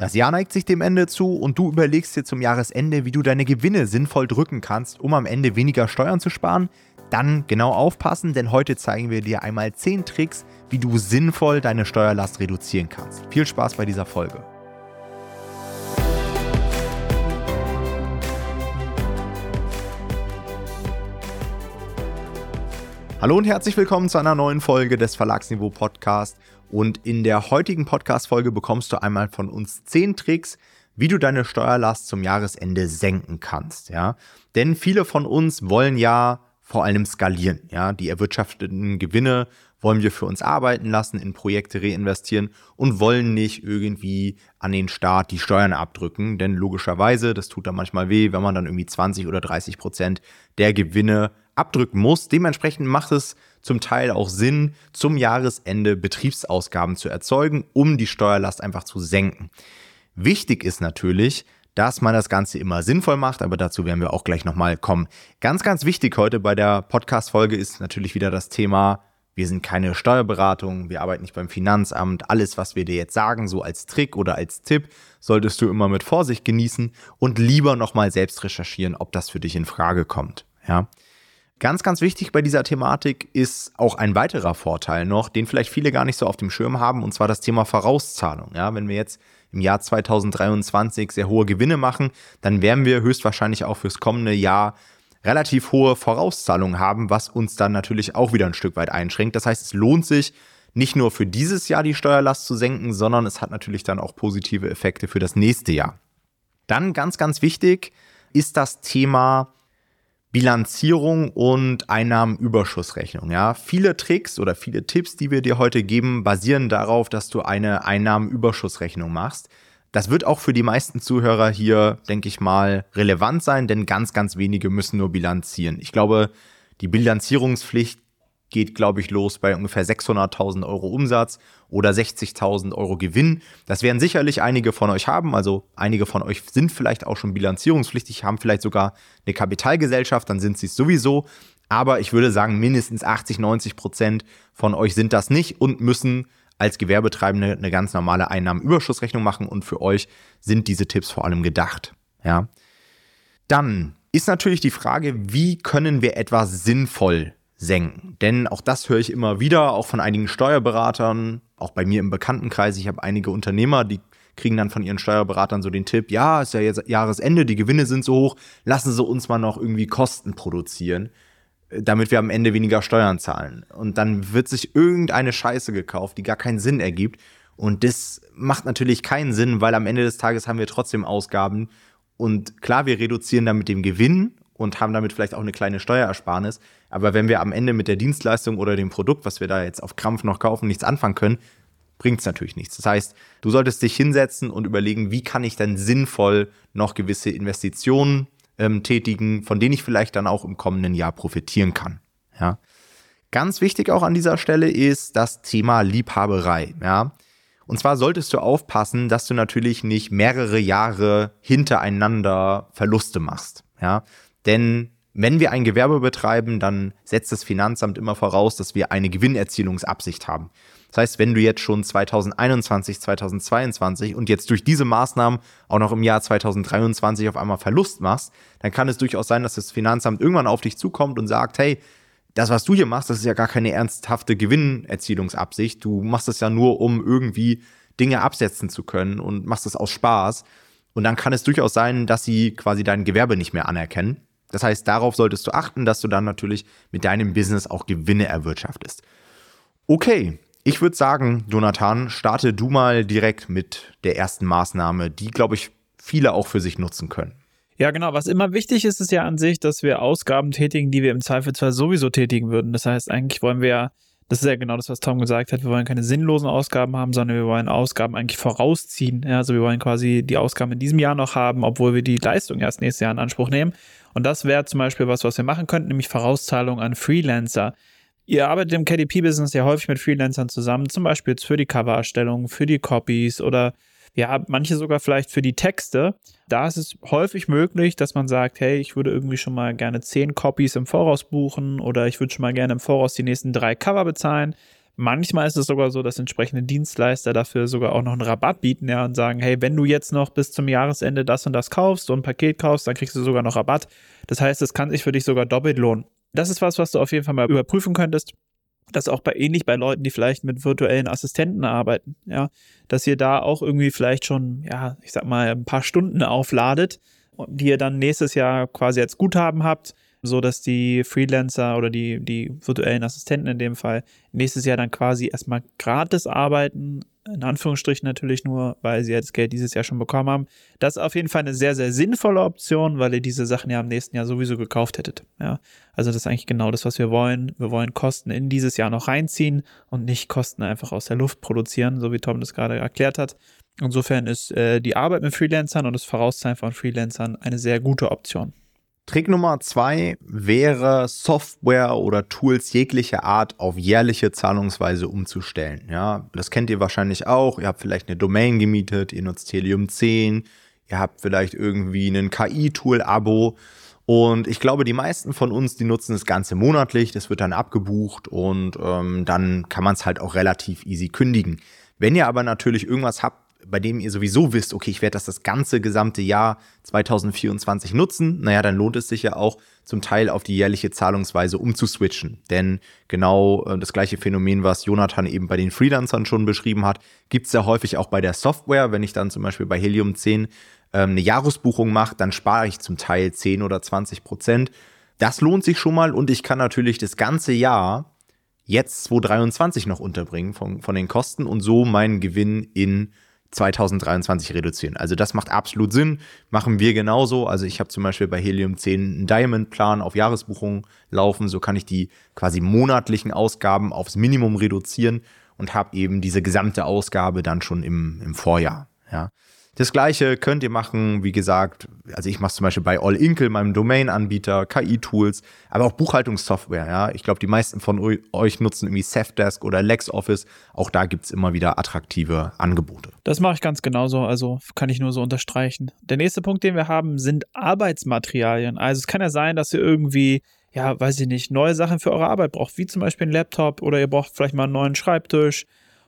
Das Jahr neigt sich dem Ende zu und du überlegst dir zum Jahresende, wie du deine Gewinne sinnvoll drücken kannst, um am Ende weniger Steuern zu sparen. Dann genau aufpassen, denn heute zeigen wir dir einmal 10 Tricks, wie du sinnvoll deine Steuerlast reduzieren kannst. Viel Spaß bei dieser Folge. Hallo und herzlich willkommen zu einer neuen Folge des Verlagsniveau Podcast. Und in der heutigen Podcast-Folge bekommst du einmal von uns 10 Tricks, wie du deine Steuerlast zum Jahresende senken kannst. Ja? Denn viele von uns wollen ja vor allem skalieren. Ja? Die erwirtschafteten Gewinne wollen wir für uns arbeiten lassen, in Projekte reinvestieren und wollen nicht irgendwie an den Staat die Steuern abdrücken. Denn logischerweise, das tut dann manchmal weh, wenn man dann irgendwie 20 oder 30 Prozent der Gewinne abdrücken muss. Dementsprechend macht es zum Teil auch Sinn, zum Jahresende Betriebsausgaben zu erzeugen, um die Steuerlast einfach zu senken. Wichtig ist natürlich, dass man das Ganze immer sinnvoll macht, aber dazu werden wir auch gleich nochmal kommen. Ganz, ganz wichtig heute bei der Podcast-Folge ist natürlich wieder das Thema, wir sind keine Steuerberatung, wir arbeiten nicht beim Finanzamt. Alles, was wir dir jetzt sagen, so als Trick oder als Tipp, solltest du immer mit Vorsicht genießen und lieber nochmal selbst recherchieren, ob das für dich in Frage kommt. Ja. Ganz, ganz wichtig bei dieser Thematik ist auch ein weiterer Vorteil noch, den vielleicht viele gar nicht so auf dem Schirm haben, und zwar das Thema Vorauszahlung. Ja, wenn wir jetzt im Jahr 2023 sehr hohe Gewinne machen, dann werden wir höchstwahrscheinlich auch fürs kommende Jahr relativ hohe Vorauszahlungen haben, was uns dann natürlich auch wieder ein Stück weit einschränkt. Das heißt, es lohnt sich nicht nur für dieses Jahr die Steuerlast zu senken, sondern es hat natürlich dann auch positive Effekte für das nächste Jahr. Dann ganz, ganz wichtig ist das Thema Bilanzierung und Einnahmenüberschussrechnung. Ja, viele Tricks oder viele Tipps, die wir dir heute geben, basieren darauf, dass du eine Einnahmenüberschussrechnung machst. Das wird auch für die meisten Zuhörer hier, denke ich mal, relevant sein, denn ganz, ganz wenige müssen nur bilanzieren. Ich glaube, die Bilanzierungspflicht geht, glaube ich, los bei ungefähr 600.000 Euro Umsatz oder 60.000 Euro Gewinn. Das werden sicherlich einige von euch haben. Also einige von euch sind vielleicht auch schon bilanzierungspflichtig, haben vielleicht sogar eine Kapitalgesellschaft, dann sind sie es sowieso. Aber ich würde sagen, mindestens 80, 90 Prozent von euch sind das nicht und müssen als Gewerbetreibende eine ganz normale Einnahmenüberschussrechnung machen. Und für euch sind diese Tipps vor allem gedacht. Ja. Dann ist natürlich die Frage, wie können wir etwas sinnvoll senken. Denn auch das höre ich immer wieder, auch von einigen Steuerberatern, auch bei mir im Bekanntenkreis. Ich habe einige Unternehmer, die kriegen dann von ihren Steuerberatern so den Tipp, ja, ist ja jetzt Jahresende, die Gewinne sind so hoch, lassen Sie uns mal noch irgendwie Kosten produzieren, damit wir am Ende weniger Steuern zahlen. Und dann wird sich irgendeine Scheiße gekauft, die gar keinen Sinn ergibt. Und das macht natürlich keinen Sinn, weil am Ende des Tages haben wir trotzdem Ausgaben. Und klar, wir reduzieren damit den Gewinn und haben damit vielleicht auch eine kleine Steuerersparnis. Aber wenn wir am Ende mit der Dienstleistung oder dem Produkt, was wir da jetzt auf Krampf noch kaufen, nichts anfangen können, bringt es natürlich nichts. Das heißt, du solltest dich hinsetzen und überlegen, wie kann ich denn sinnvoll noch gewisse Investitionen ähm, tätigen, von denen ich vielleicht dann auch im kommenden Jahr profitieren kann. Ja. Ganz wichtig auch an dieser Stelle ist das Thema Liebhaberei. Ja. Und zwar solltest du aufpassen, dass du natürlich nicht mehrere Jahre hintereinander Verluste machst. Ja. Denn wenn wir ein Gewerbe betreiben, dann setzt das Finanzamt immer voraus, dass wir eine Gewinnerzielungsabsicht haben. Das heißt, wenn du jetzt schon 2021, 2022 und jetzt durch diese Maßnahmen auch noch im Jahr 2023 auf einmal Verlust machst, dann kann es durchaus sein, dass das Finanzamt irgendwann auf dich zukommt und sagt, hey, das, was du hier machst, das ist ja gar keine ernsthafte Gewinnerzielungsabsicht. Du machst es ja nur, um irgendwie Dinge absetzen zu können und machst es aus Spaß. Und dann kann es durchaus sein, dass sie quasi dein Gewerbe nicht mehr anerkennen. Das heißt, darauf solltest du achten, dass du dann natürlich mit deinem Business auch Gewinne erwirtschaftest. Okay, ich würde sagen, Jonathan, starte du mal direkt mit der ersten Maßnahme, die, glaube ich, viele auch für sich nutzen können. Ja, genau. Was immer wichtig ist, ist ja an sich, dass wir Ausgaben tätigen, die wir im Zweifelsfall sowieso tätigen würden. Das heißt, eigentlich wollen wir ja das ist ja genau das, was Tom gesagt hat. Wir wollen keine sinnlosen Ausgaben haben, sondern wir wollen Ausgaben eigentlich vorausziehen. Ja, also wir wollen quasi die Ausgaben in diesem Jahr noch haben, obwohl wir die Leistung erst nächstes Jahr in Anspruch nehmen. Und das wäre zum Beispiel was, was wir machen könnten, nämlich Vorauszahlung an Freelancer. Ihr arbeitet im KDP-Business ja häufig mit Freelancern zusammen, zum Beispiel jetzt für die Covererstellung, für die Copies oder ja, manche sogar vielleicht für die Texte. Da ist es häufig möglich, dass man sagt, hey, ich würde irgendwie schon mal gerne zehn Copies im Voraus buchen oder ich würde schon mal gerne im Voraus die nächsten drei Cover bezahlen. Manchmal ist es sogar so, dass entsprechende Dienstleister dafür sogar auch noch einen Rabatt bieten, ja, und sagen, hey, wenn du jetzt noch bis zum Jahresende das und das kaufst, so ein Paket kaufst, dann kriegst du sogar noch Rabatt. Das heißt, es kann sich für dich sogar doppelt lohnen. Das ist was, was du auf jeden Fall mal überprüfen könntest. Das auch bei ähnlich bei Leuten, die vielleicht mit virtuellen Assistenten arbeiten, ja, dass ihr da auch irgendwie vielleicht schon, ja, ich sag mal, ein paar Stunden aufladet, die ihr dann nächstes Jahr quasi als Guthaben habt so dass die Freelancer oder die, die virtuellen Assistenten in dem Fall nächstes Jahr dann quasi erstmal gratis arbeiten, in Anführungsstrichen natürlich nur, weil sie jetzt Geld dieses Jahr schon bekommen haben. Das ist auf jeden Fall eine sehr, sehr sinnvolle Option, weil ihr diese Sachen ja im nächsten Jahr sowieso gekauft hättet. Ja, also das ist eigentlich genau das, was wir wollen. Wir wollen Kosten in dieses Jahr noch reinziehen und nicht Kosten einfach aus der Luft produzieren, so wie Tom das gerade erklärt hat. Insofern ist äh, die Arbeit mit Freelancern und das Vorauszahlen von Freelancern eine sehr gute Option. Trick Nummer zwei wäre, Software oder Tools jeglicher Art auf jährliche Zahlungsweise umzustellen. Ja, das kennt ihr wahrscheinlich auch. Ihr habt vielleicht eine Domain gemietet, ihr nutzt Helium 10, ihr habt vielleicht irgendwie ein KI-Tool-Abo. Und ich glaube, die meisten von uns, die nutzen das Ganze monatlich, das wird dann abgebucht und ähm, dann kann man es halt auch relativ easy kündigen. Wenn ihr aber natürlich irgendwas habt, bei dem ihr sowieso wisst, okay, ich werde das das ganze gesamte Jahr 2024 nutzen, naja, dann lohnt es sich ja auch zum Teil auf die jährliche Zahlungsweise umzuswitchen. Denn genau äh, das gleiche Phänomen, was Jonathan eben bei den Freelancern schon beschrieben hat, gibt es ja häufig auch bei der Software. Wenn ich dann zum Beispiel bei Helium 10 ähm, eine Jahresbuchung mache, dann spare ich zum Teil 10 oder 20 Prozent. Das lohnt sich schon mal und ich kann natürlich das ganze Jahr jetzt 2023 noch unterbringen von, von den Kosten und so meinen Gewinn in 2023 reduzieren. Also das macht absolut Sinn, machen wir genauso. Also ich habe zum Beispiel bei Helium 10 einen Diamond-Plan auf Jahresbuchung laufen, so kann ich die quasi monatlichen Ausgaben aufs Minimum reduzieren und habe eben diese gesamte Ausgabe dann schon im, im Vorjahr. Ja. Das gleiche könnt ihr machen, wie gesagt, also ich mache zum Beispiel bei All Inkle, meinem Domain-Anbieter, KI-Tools, aber auch Buchhaltungssoftware. Ja, ich glaube, die meisten von euch nutzen irgendwie Safdesk oder LexOffice. Auch da gibt es immer wieder attraktive Angebote. Das mache ich ganz genauso, also kann ich nur so unterstreichen. Der nächste Punkt, den wir haben, sind Arbeitsmaterialien. Also es kann ja sein, dass ihr irgendwie ja, weiß ich nicht, neue Sachen für eure Arbeit braucht, wie zum Beispiel ein Laptop oder ihr braucht vielleicht mal einen neuen Schreibtisch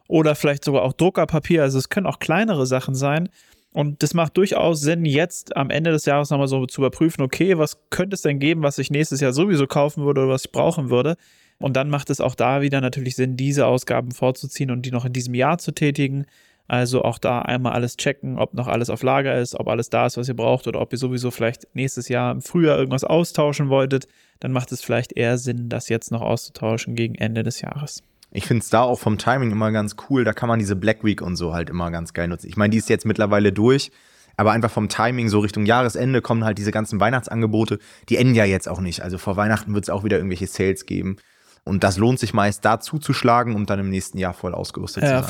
oder vielleicht sogar auch Druckerpapier. Also es können auch kleinere Sachen sein. Und das macht durchaus Sinn, jetzt am Ende des Jahres nochmal so zu überprüfen, okay, was könnte es denn geben, was ich nächstes Jahr sowieso kaufen würde oder was ich brauchen würde. Und dann macht es auch da wieder natürlich Sinn, diese Ausgaben vorzuziehen und die noch in diesem Jahr zu tätigen. Also auch da einmal alles checken, ob noch alles auf Lager ist, ob alles da ist, was ihr braucht oder ob ihr sowieso vielleicht nächstes Jahr im Frühjahr irgendwas austauschen wolltet. Dann macht es vielleicht eher Sinn, das jetzt noch auszutauschen gegen Ende des Jahres. Ich finde es da auch vom Timing immer ganz cool. Da kann man diese Black Week und so halt immer ganz geil nutzen. Ich meine, die ist jetzt mittlerweile durch, aber einfach vom Timing so Richtung Jahresende kommen halt diese ganzen Weihnachtsangebote. Die enden ja jetzt auch nicht. Also vor Weihnachten wird es auch wieder irgendwelche Sales geben. Und das lohnt sich meist da zuzuschlagen, um dann im nächsten Jahr voll ausgerüstet ja, zu sein. Ja,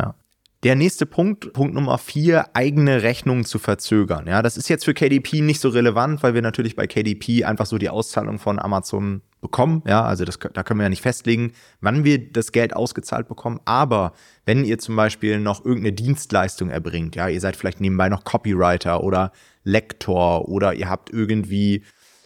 voll. Der nächste Punkt, Punkt Nummer vier, eigene Rechnungen zu verzögern. Ja, das ist jetzt für KDP nicht so relevant, weil wir natürlich bei KDP einfach so die Auszahlung von Amazon bekommen. Ja, also das, da können wir ja nicht festlegen, wann wir das Geld ausgezahlt bekommen. Aber wenn ihr zum Beispiel noch irgendeine Dienstleistung erbringt, ja, ihr seid vielleicht nebenbei noch Copywriter oder Lektor oder ihr habt irgendwie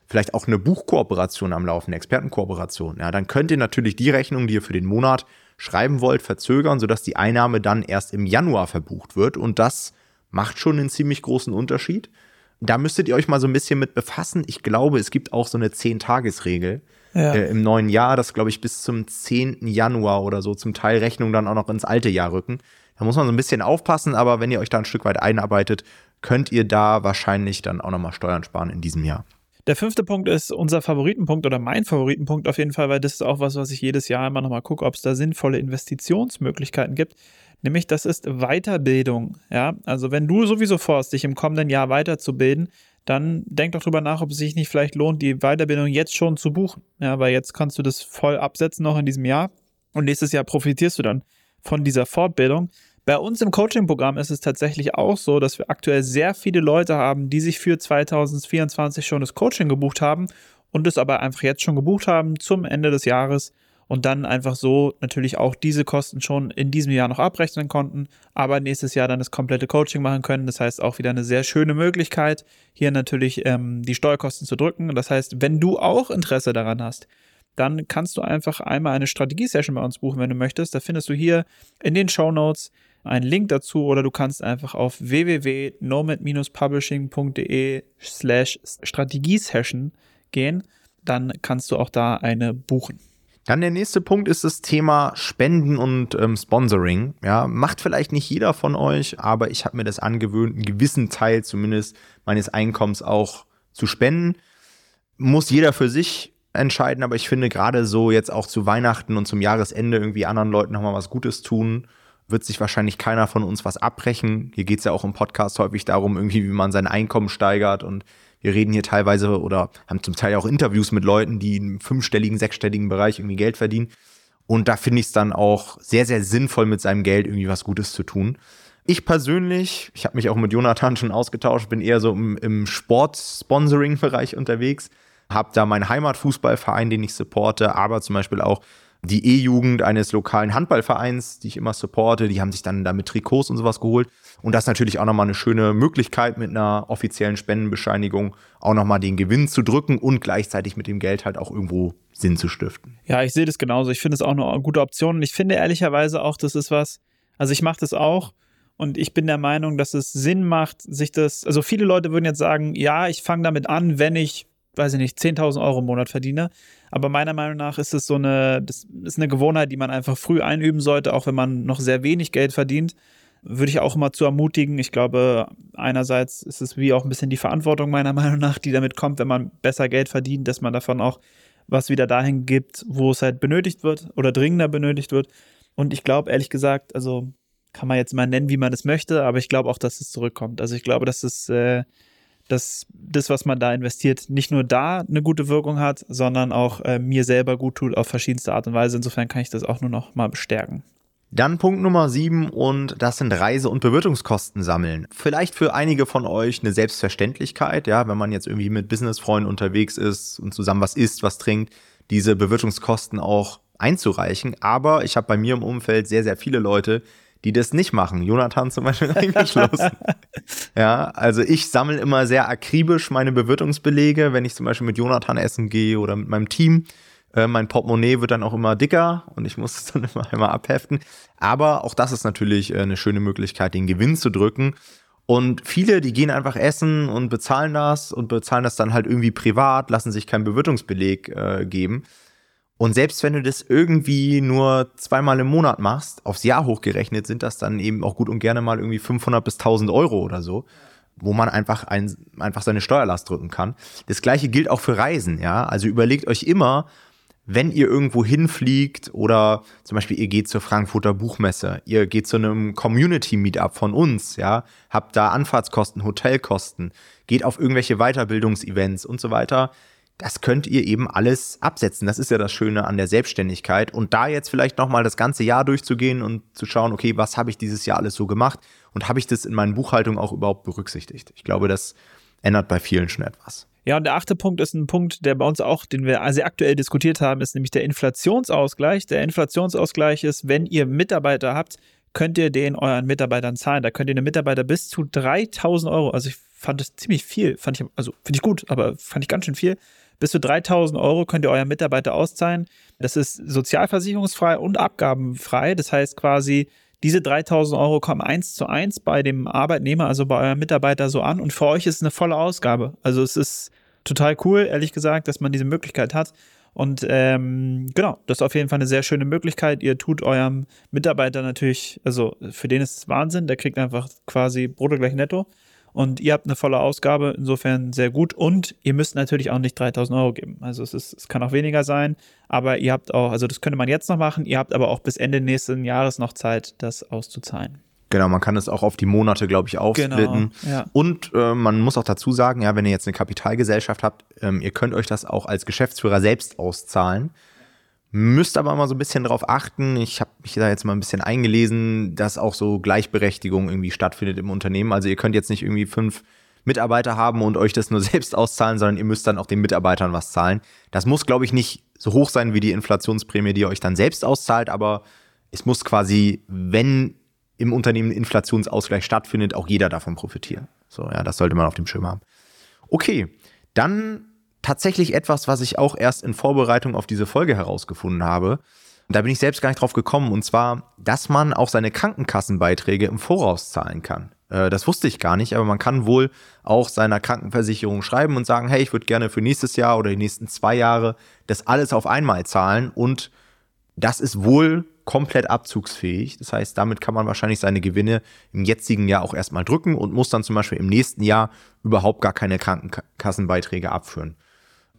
vielleicht auch eine Buchkooperation am Laufen, eine Expertenkooperation, ja, dann könnt ihr natürlich die Rechnung, die ihr für den Monat schreiben wollt, verzögern, sodass die Einnahme dann erst im Januar verbucht wird. Und das macht schon einen ziemlich großen Unterschied. Da müsstet ihr euch mal so ein bisschen mit befassen. Ich glaube, es gibt auch so eine 10-Tages-Regel ja. äh, im neuen Jahr, das glaube ich bis zum 10. Januar oder so zum Teil Rechnung dann auch noch ins alte Jahr rücken. Da muss man so ein bisschen aufpassen, aber wenn ihr euch da ein Stück weit einarbeitet, könnt ihr da wahrscheinlich dann auch nochmal Steuern sparen in diesem Jahr. Der fünfte Punkt ist unser Favoritenpunkt oder mein Favoritenpunkt auf jeden Fall, weil das ist auch was, was ich jedes Jahr immer nochmal gucke, ob es da sinnvolle Investitionsmöglichkeiten gibt. Nämlich, das ist Weiterbildung. Ja, also wenn du sowieso vorhast, dich im kommenden Jahr weiterzubilden, dann denk doch drüber nach, ob es sich nicht vielleicht lohnt, die Weiterbildung jetzt schon zu buchen. Ja, weil jetzt kannst du das voll absetzen noch in diesem Jahr und nächstes Jahr profitierst du dann von dieser Fortbildung. Bei uns im Coaching-Programm ist es tatsächlich auch so, dass wir aktuell sehr viele Leute haben, die sich für 2024 schon das Coaching gebucht haben und es aber einfach jetzt schon gebucht haben zum Ende des Jahres und dann einfach so natürlich auch diese Kosten schon in diesem Jahr noch abrechnen konnten, aber nächstes Jahr dann das komplette Coaching machen können. Das heißt auch wieder eine sehr schöne Möglichkeit, hier natürlich ähm, die Steuerkosten zu drücken. Das heißt, wenn du auch Interesse daran hast, dann kannst du einfach einmal eine Strategie-Session bei uns buchen, wenn du möchtest. Da findest du hier in den Show Notes einen Link dazu oder du kannst einfach auf www.nomad-publishing.de slash Strategie-Session gehen. Dann kannst du auch da eine buchen. Dann der nächste Punkt ist das Thema Spenden und ähm, Sponsoring. Ja, macht vielleicht nicht jeder von euch, aber ich habe mir das angewöhnt, einen gewissen Teil zumindest meines Einkommens auch zu spenden. Muss jeder für sich entscheiden, aber ich finde gerade so jetzt auch zu Weihnachten und zum Jahresende irgendwie anderen Leuten nochmal was Gutes tun, wird sich wahrscheinlich keiner von uns was abbrechen. Hier geht es ja auch im Podcast häufig darum, irgendwie, wie man sein Einkommen steigert und wir reden hier teilweise oder haben zum Teil auch Interviews mit Leuten, die im fünfstelligen, sechsstelligen Bereich irgendwie Geld verdienen. Und da finde ich es dann auch sehr, sehr sinnvoll, mit seinem Geld irgendwie was Gutes zu tun. Ich persönlich, ich habe mich auch mit Jonathan schon ausgetauscht, bin eher so im, im Sport-Sponsoring-Bereich unterwegs, habe da meinen Heimatfußballverein, den ich supporte, aber zum Beispiel auch die E-Jugend eines lokalen Handballvereins, die ich immer supporte, die haben sich dann damit Trikots und sowas geholt. Und das ist natürlich auch nochmal eine schöne Möglichkeit, mit einer offiziellen Spendenbescheinigung auch nochmal den Gewinn zu drücken und gleichzeitig mit dem Geld halt auch irgendwo Sinn zu stiften. Ja, ich sehe das genauso. Ich finde es auch eine gute Option. Und ich finde ehrlicherweise auch, das ist was, also ich mache das auch. Und ich bin der Meinung, dass es Sinn macht, sich das, also viele Leute würden jetzt sagen, ja, ich fange damit an, wenn ich weiß ich nicht, 10.000 Euro im Monat verdiene. Aber meiner Meinung nach ist es so eine, das ist eine Gewohnheit, die man einfach früh einüben sollte, auch wenn man noch sehr wenig Geld verdient. Würde ich auch immer zu ermutigen. Ich glaube, einerseits ist es wie auch ein bisschen die Verantwortung meiner Meinung nach, die damit kommt, wenn man besser Geld verdient, dass man davon auch was wieder dahin gibt, wo es halt benötigt wird oder dringender benötigt wird. Und ich glaube, ehrlich gesagt, also kann man jetzt mal nennen, wie man es möchte, aber ich glaube auch, dass es zurückkommt. Also ich glaube, dass es äh, dass das, was man da investiert, nicht nur da eine gute Wirkung hat, sondern auch äh, mir selber gut tut auf verschiedenste Art und Weise. Insofern kann ich das auch nur noch mal bestärken. Dann Punkt Nummer sieben und das sind Reise- und Bewirtungskosten sammeln. Vielleicht für einige von euch eine Selbstverständlichkeit, ja, wenn man jetzt irgendwie mit Businessfreunden unterwegs ist und zusammen was isst, was trinkt, diese Bewirtungskosten auch einzureichen. Aber ich habe bei mir im Umfeld sehr, sehr viele Leute, die das nicht machen. Jonathan zum Beispiel eingeschlossen. ja, also ich sammle immer sehr akribisch meine Bewirtungsbelege, wenn ich zum Beispiel mit Jonathan essen gehe oder mit meinem Team. Äh, mein Portemonnaie wird dann auch immer dicker und ich muss es dann immer einmal abheften. Aber auch das ist natürlich äh, eine schöne Möglichkeit, den Gewinn zu drücken. Und viele, die gehen einfach essen und bezahlen das und bezahlen das dann halt irgendwie privat, lassen sich keinen Bewirtungsbeleg äh, geben. Und selbst wenn du das irgendwie nur zweimal im Monat machst, aufs Jahr hochgerechnet, sind das dann eben auch gut und gerne mal irgendwie 500 bis 1000 Euro oder so, wo man einfach, ein, einfach seine Steuerlast drücken kann. Das gleiche gilt auch für Reisen, ja. Also überlegt euch immer, wenn ihr irgendwo hinfliegt oder zum Beispiel ihr geht zur Frankfurter Buchmesse, ihr geht zu einem Community-Meetup von uns, ja, habt da Anfahrtskosten, Hotelkosten, geht auf irgendwelche Weiterbildungsevents und so weiter das könnt ihr eben alles absetzen. Das ist ja das Schöne an der Selbstständigkeit. Und da jetzt vielleicht nochmal das ganze Jahr durchzugehen und zu schauen, okay, was habe ich dieses Jahr alles so gemacht und habe ich das in meinen Buchhaltungen auch überhaupt berücksichtigt? Ich glaube, das ändert bei vielen schon etwas. Ja, und der achte Punkt ist ein Punkt, der bei uns auch, den wir also aktuell diskutiert haben, ist nämlich der Inflationsausgleich. Der Inflationsausgleich ist, wenn ihr Mitarbeiter habt, könnt ihr den euren Mitarbeitern zahlen. Da könnt ihr den Mitarbeiter bis zu 3000 Euro, also ich fand das ziemlich viel, fand ich, also finde ich gut, aber fand ich ganz schön viel, bis zu 3000 Euro könnt ihr euren Mitarbeiter auszahlen. Das ist sozialversicherungsfrei und abgabenfrei. Das heißt quasi, diese 3000 Euro kommen eins zu eins bei dem Arbeitnehmer, also bei eurem Mitarbeiter so an und für euch ist es eine volle Ausgabe. Also es ist total cool, ehrlich gesagt, dass man diese Möglichkeit hat. Und ähm, genau, das ist auf jeden Fall eine sehr schöne Möglichkeit. Ihr tut eurem Mitarbeiter natürlich, also für den ist es Wahnsinn, der kriegt einfach quasi Brutto gleich netto und ihr habt eine volle Ausgabe, insofern sehr gut. Und ihr müsst natürlich auch nicht 3000 Euro geben. Also es, ist, es kann auch weniger sein, aber ihr habt auch, also das könnte man jetzt noch machen, ihr habt aber auch bis Ende nächsten Jahres noch Zeit, das auszuzahlen. Genau, man kann es auch auf die Monate, glaube ich, aufsplitten. Genau, ja. Und äh, man muss auch dazu sagen, ja, wenn ihr jetzt eine Kapitalgesellschaft habt, ähm, ihr könnt euch das auch als Geschäftsführer selbst auszahlen. Müsst aber mal so ein bisschen drauf achten. Ich habe mich da jetzt mal ein bisschen eingelesen, dass auch so Gleichberechtigung irgendwie stattfindet im Unternehmen. Also ihr könnt jetzt nicht irgendwie fünf Mitarbeiter haben und euch das nur selbst auszahlen, sondern ihr müsst dann auch den Mitarbeitern was zahlen. Das muss, glaube ich, nicht so hoch sein wie die Inflationsprämie, die ihr euch dann selbst auszahlt, aber es muss quasi, wenn im Unternehmen Inflationsausgleich stattfindet, auch jeder davon profitieren. So, ja, das sollte man auf dem Schirm haben. Okay, dann tatsächlich etwas, was ich auch erst in Vorbereitung auf diese Folge herausgefunden habe. Da bin ich selbst gar nicht drauf gekommen, und zwar, dass man auch seine Krankenkassenbeiträge im Voraus zahlen kann. Äh, das wusste ich gar nicht, aber man kann wohl auch seiner Krankenversicherung schreiben und sagen, hey, ich würde gerne für nächstes Jahr oder die nächsten zwei Jahre das alles auf einmal zahlen und das ist wohl komplett abzugsfähig. Das heißt, damit kann man wahrscheinlich seine Gewinne im jetzigen Jahr auch erstmal drücken und muss dann zum Beispiel im nächsten Jahr überhaupt gar keine Krankenkassenbeiträge abführen.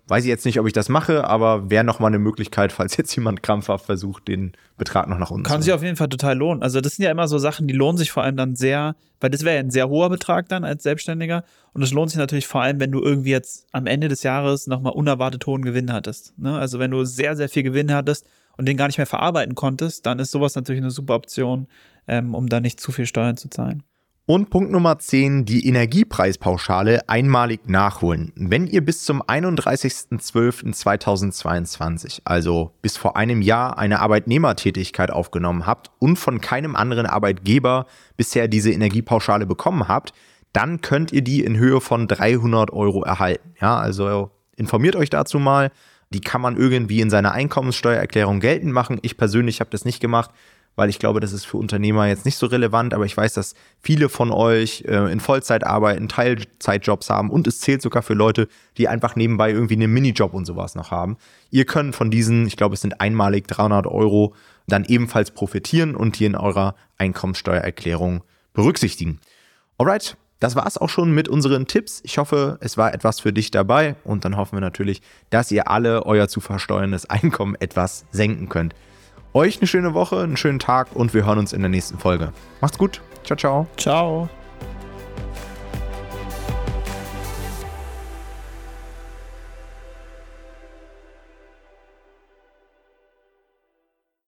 Weiß ich jetzt nicht, ob ich das mache, aber wäre nochmal eine Möglichkeit, falls jetzt jemand krampfhaft versucht, den Betrag noch nach unten Kann zu sich auf jeden Fall total lohnen. Also das sind ja immer so Sachen, die lohnen sich vor allem dann sehr, weil das wäre ja ein sehr hoher Betrag dann als Selbstständiger. Und es lohnt sich natürlich vor allem, wenn du irgendwie jetzt am Ende des Jahres nochmal unerwartet hohen Gewinn hattest. Ne? Also wenn du sehr, sehr viel Gewinn hattest und den gar nicht mehr verarbeiten konntest, dann ist sowas natürlich eine super Option, ähm, um da nicht zu viel Steuern zu zahlen. Und Punkt Nummer 10, die Energiepreispauschale einmalig nachholen. Wenn ihr bis zum 31.12.2022, also bis vor einem Jahr, eine Arbeitnehmertätigkeit aufgenommen habt und von keinem anderen Arbeitgeber bisher diese Energiepauschale bekommen habt, dann könnt ihr die in Höhe von 300 Euro erhalten. Ja, also informiert euch dazu mal. Die kann man irgendwie in seiner Einkommenssteuererklärung geltend machen. Ich persönlich habe das nicht gemacht weil ich glaube, das ist für Unternehmer jetzt nicht so relevant, aber ich weiß, dass viele von euch äh, in Vollzeit arbeiten, Teilzeitjobs haben und es zählt sogar für Leute, die einfach nebenbei irgendwie einen Minijob und sowas noch haben. Ihr könnt von diesen, ich glaube, es sind einmalig 300 Euro, dann ebenfalls profitieren und die in eurer Einkommensteuererklärung berücksichtigen. Alright, das war es auch schon mit unseren Tipps. Ich hoffe, es war etwas für dich dabei und dann hoffen wir natürlich, dass ihr alle euer zu versteuerndes Einkommen etwas senken könnt. Euch eine schöne Woche, einen schönen Tag und wir hören uns in der nächsten Folge. Macht's gut. Ciao, ciao. Ciao.